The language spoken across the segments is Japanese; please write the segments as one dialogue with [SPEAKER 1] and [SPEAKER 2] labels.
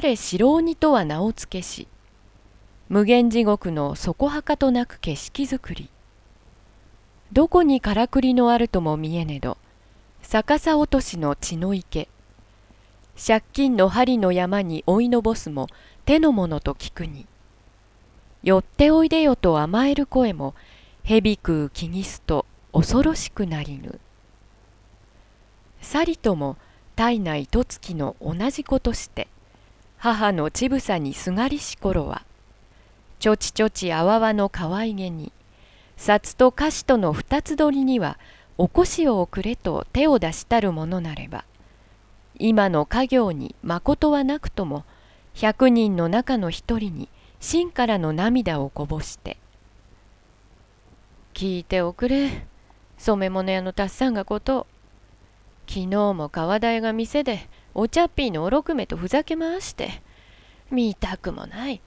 [SPEAKER 1] 我白鬼とは名を付けし無限地獄の底はかとなく景色づくり。どこにからくりのあるとも見えねど逆さ落としの血の池。借金の針の山に追いのぼすも手のものと聞くに。寄っておいでよと甘える声も蛇食う気にすと恐ろしくなりぬ。さりとも体内とつきの同じことして母のちぶさにすがりし頃はちょちちょちあわわのかわいげに札と菓子との二つ取りにはおこしをくれと手を出したるものなれば今の家業にまことはなくとも百人の中の一人に真からの涙をこぼして「聞いておくれ染物屋のたっさんがこと昨日も川台が店でお茶っぴーのおろくめとふざけ回して。見たくもない。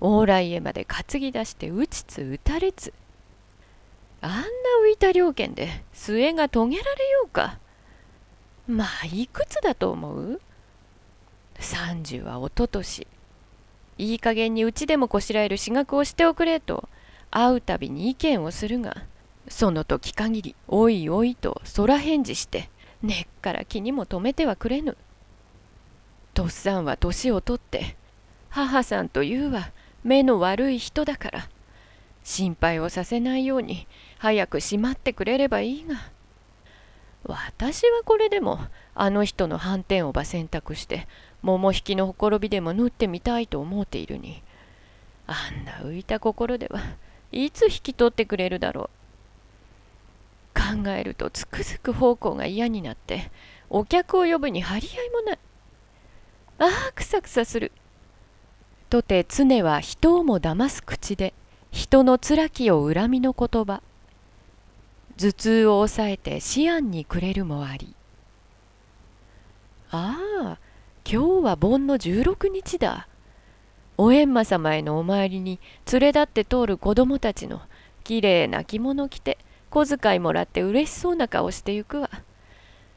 [SPEAKER 1] 往来へまで担ぎ出して打ちつ打たれつ。あんな浮いた猟犬で末が遂げられようか。まあいくつだと思う ?30 はおととし。いい加減にうちでもこしらえる私学をしておくれと。会うたびに意見をするがその時限りおいおいと空返事して根っから気にも留めてはくれぬ。とっさんは年をとって母さんというは目の悪い人だから心配をさせないように早くしまってくれればいいが私はこれでもあの人の斑点をば選択して桃引きのほころびでも縫ってみたいと思っているにあんな浮いた心ではいつ引き取ってくれるだろう。考えるとつくづく奉公が嫌になってお客を呼ぶに張り合いもない。ああくさくさする。とて常は人をも騙す口で人の辛きを恨みの言葉。頭痛を抑えて思案にくれるもあり。ああ今日は盆の16日だ。お閻魔様へのお参りに連れ立って通る子供たちのきれいな着物着て小遣いもらって嬉しそうな顔してゆくわ。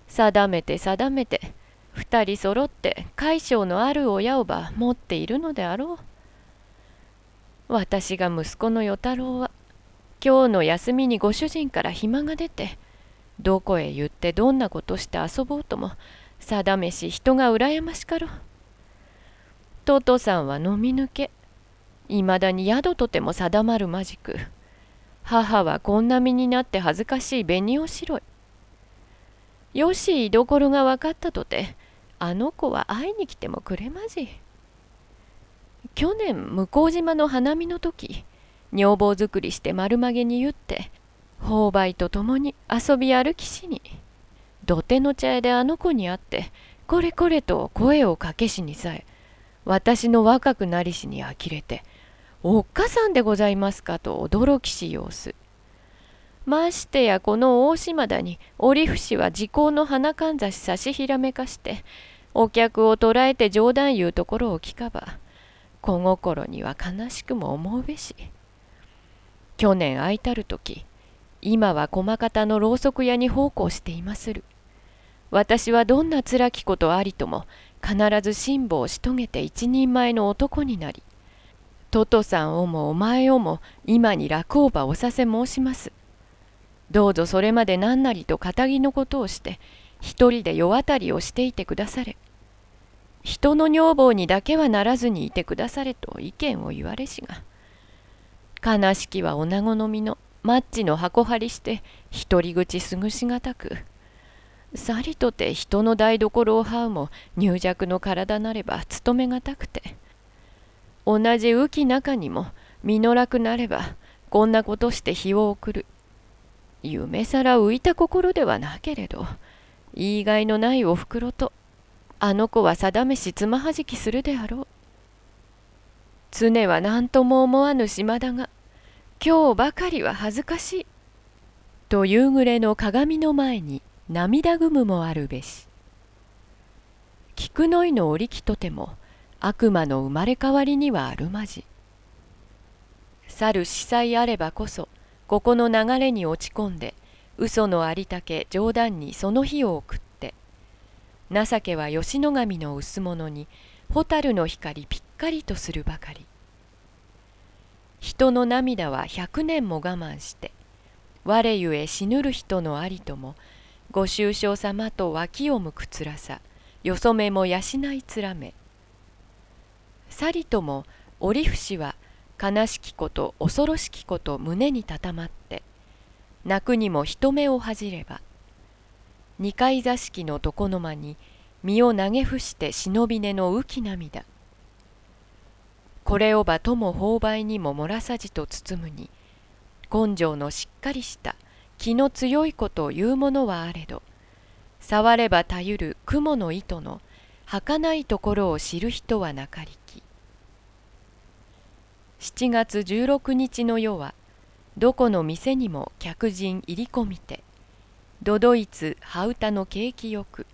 [SPEAKER 1] 定めて定めて二人揃って大将のある親をば持っているのであろう私が息子の与太郎は今日の休みにご主人から暇が出てどこへ言ってどんなことして遊ぼうとも定めし人が羨ましかろう。トトさんは飲み抜けいまだに宿とても定まるまじく母はこんな身になって恥ずかしい紅を白い。よし居所が分かったとてあの子は会いに来てもくれまじ。去年向島の花見の時女房作りして丸曲げに言って購買と共に遊び歩きしに土手の茶屋であの子に会ってこれこれと声をかけしにさえ私の若くなりしに呆れておっかさんでございますかと驚きし様子ましてやこの大島田に折節は時効の花かんざし差しひらめかしてお客を捕らえて冗談言うところを聞かば小心には悲しくも思うべし。去年空いたる時今は駒方のろうそく屋に奉公していまする。私はどんな辛きことありとも必ず辛抱し遂げて一人前の男になりトトさんをもお前をも今に楽をおさせ申します。どうぞそれまで何なりと堅気のことをして一人で世渡りをしていてくだされ。人の女房にだけはならずにいてくだされと意見を言われしが悲しきは女子の身のマッチの箱張りして独り口すぐしがたくさりとて人の台所を這うも入弱の体なれば務めがたくて。同じ浮き中にも身の楽なればこんなことして日を送る。夢さら浮いた心ではなけれど言いがいのないおふくろとあの子は定めしつまはじきするであろう常は何とも思わぬ島だが今日ばかりは恥ずかしい。と夕暮れの鏡の前に涙ぐむもあるべし。菊の井の折木とても悪魔の生まれ変わりにはあるまじ。去る司祭あればこそここの流れに落ち込んで嘘のありたけ冗談にその日を送って。情けは吉野神の薄物に蛍の光ぴっかりとするばかり。人の涙は百年も我慢して我ゆえ死ぬる人のありともご愁傷様と脇を向くつらさよそめも養いつらめ。さりとも折節は悲しきこと恐ろしきこと胸にたたまって泣くにも人目を恥じれば二階座敷の床の間に身を投げ伏して忍び根の浮き涙これをばとも勾配にも漏らさじと包むに根性のしっかりした気の強いことを言うものはあれど触ればたゆる雲の糸の儚いところを知る人はなかり7月16日の夜はどこの店にも客人入り込みてどどいつ羽歌の景気よく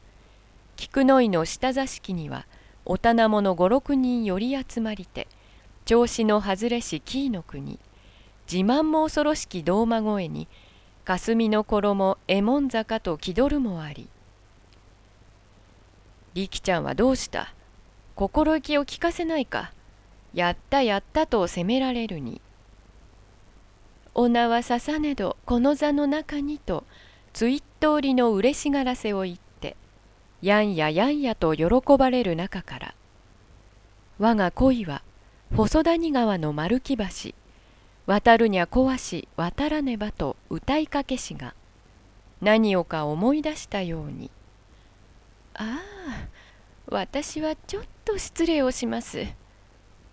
[SPEAKER 1] 菊の井の下座敷にはお棚者五六人寄り集まりて調子の外れし紀伊の国自慢も恐ろしき胴馬声に霞の衣右衛門坂と気取るもあり力ちゃんはどうした？心意気を聞かせないか？やったやったと責められるに。お名はささねどこの座の中にとついっとりの嬉しがらせを言ってやんややんやと喜ばれる中から我が恋は細谷川の丸木橋渡るにゃ壊し渡らねばと歌いかけしが何をか思い出したように「ああ私はちょっと失礼をします。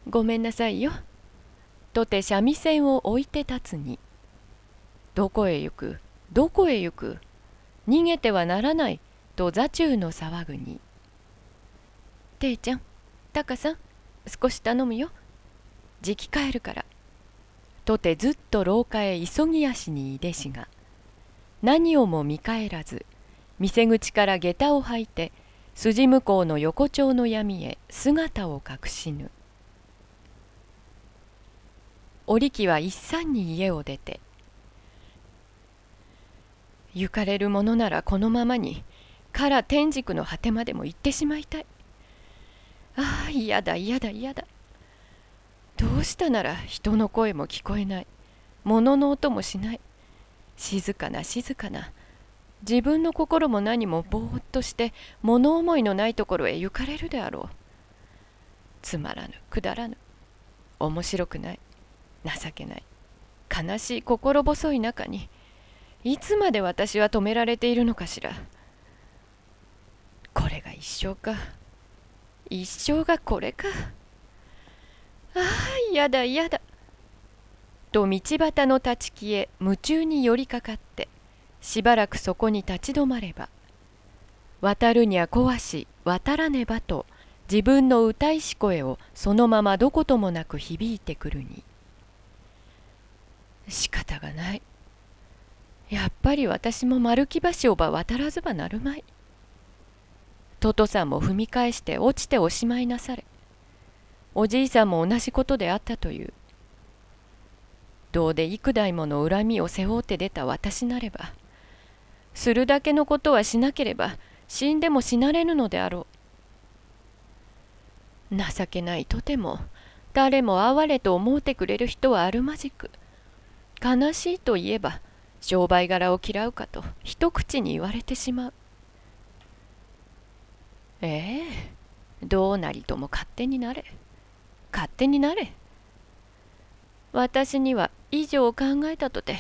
[SPEAKER 1] ごめんなさいよ」とて三味線を置いて立つに「どこへ行く？どこへ行く？逃げてはならない」と座中の騒ぐに「ていちゃんタカさん少し頼むよ」じき帰るから」とてずっと廊下へ急ぎ足にいでしが。何をも見返らず店口から下駄を履いて筋向こうの横丁の闇へ姿を隠しぬ。織木は一山に家を出て行かれるものならこのままにから天竺の果てまでも行ってしまいたい。ああ嫌だ嫌だ嫌だ。どうしたなら人の声も聞こえない。物の音もしない。静かな静かな。自分の心も何もぼーっとして物思いのないところへ行かれるであろう。つまらぬくだらぬ。面白くない。情けない。悲しい心細い中にいつまで私は止められているのかしら。これが一生か。一生がこれか。ああ嫌だ嫌だ」と道端の立ち木へ夢中に寄りかかってしばらくそこに立ち止まれば「渡るにゃ壊し渡らねば」と自分の歌いし声をそのままどこともなく響いてくるに。仕方がない。やっぱり私も丸木橋をば渡らずばなるまい。トトさんも踏み返して落ちておしまいなされ。おじいさんも同じことであったという。どうで幾代もの恨みを背負って出た私なればするだけのことはしなければ死んでも死なれぬのであろう。情けないとても誰も哀れと思うてくれる人はあるまじく悲しいといえば商売柄を嫌うかと一口に言われてしまうええどうなりとも勝手になれ。勝手になれ。私には以上考えたとて、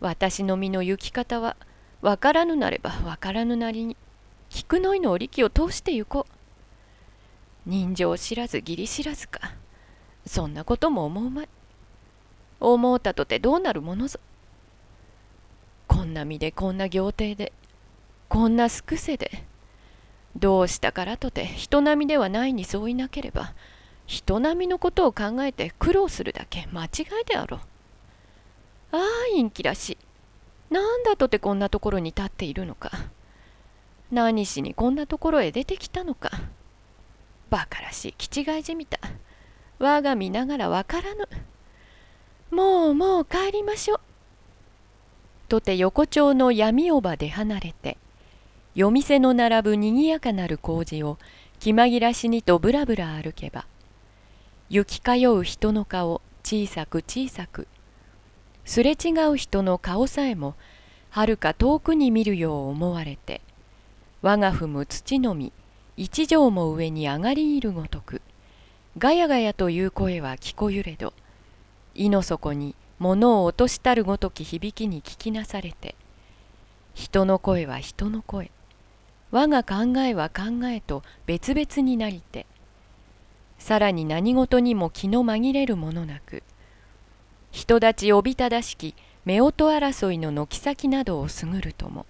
[SPEAKER 1] 私の身の行き方は分からぬなれば分からぬなりに、菊の井の織機を通して行こう。人情知らず義理知らずか。そんなことも思うまい。思うたとてどうなるものぞ？こんな身でこんな行程で、こんなすくせで、どうしたからとて人並みではないにそういなければ、人並みのことを考えて苦労するだけ間違いであろう。ああ陰気らしい。なんだとてこんなところに立っているのか。何しにこんなところへ出てきたのか。バカらしい気違いじみた。我が見ながらわからぬ。もうもう帰りましょう。とて横丁の闇おばで離れて夜店の並ぶにぎやかなる工事を気まぎらしにとぶらぶら歩けば行き通う人の顔小さく小さくすれ違う人の顔さえもはるか遠くに見るよう思われて我が踏む土の実一畳も上に上がりいるごとくガヤガヤという声は聞こゆれど胃の底に物を落としたるごとき響きに聞きなされて人の声は人の声我が考えは考えと別々になりてさらに何事にも気の紛れるものなく人立ちおびただしき夫婦争いの軒先などをすぐるとも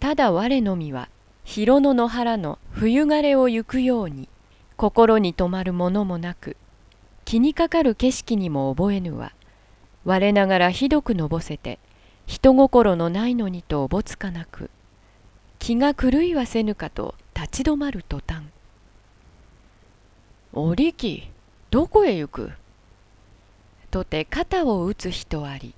[SPEAKER 1] ただ我のみは広野の原の冬枯れを行くように心に留まるものもなく気にかかる景色にも覚えぬは我ながらひどくのぼせて人心のないのにとおぼつかなく気が狂いはせぬかと立ち止まる途端「お力どこへ行く?」とて肩を打つ人あり。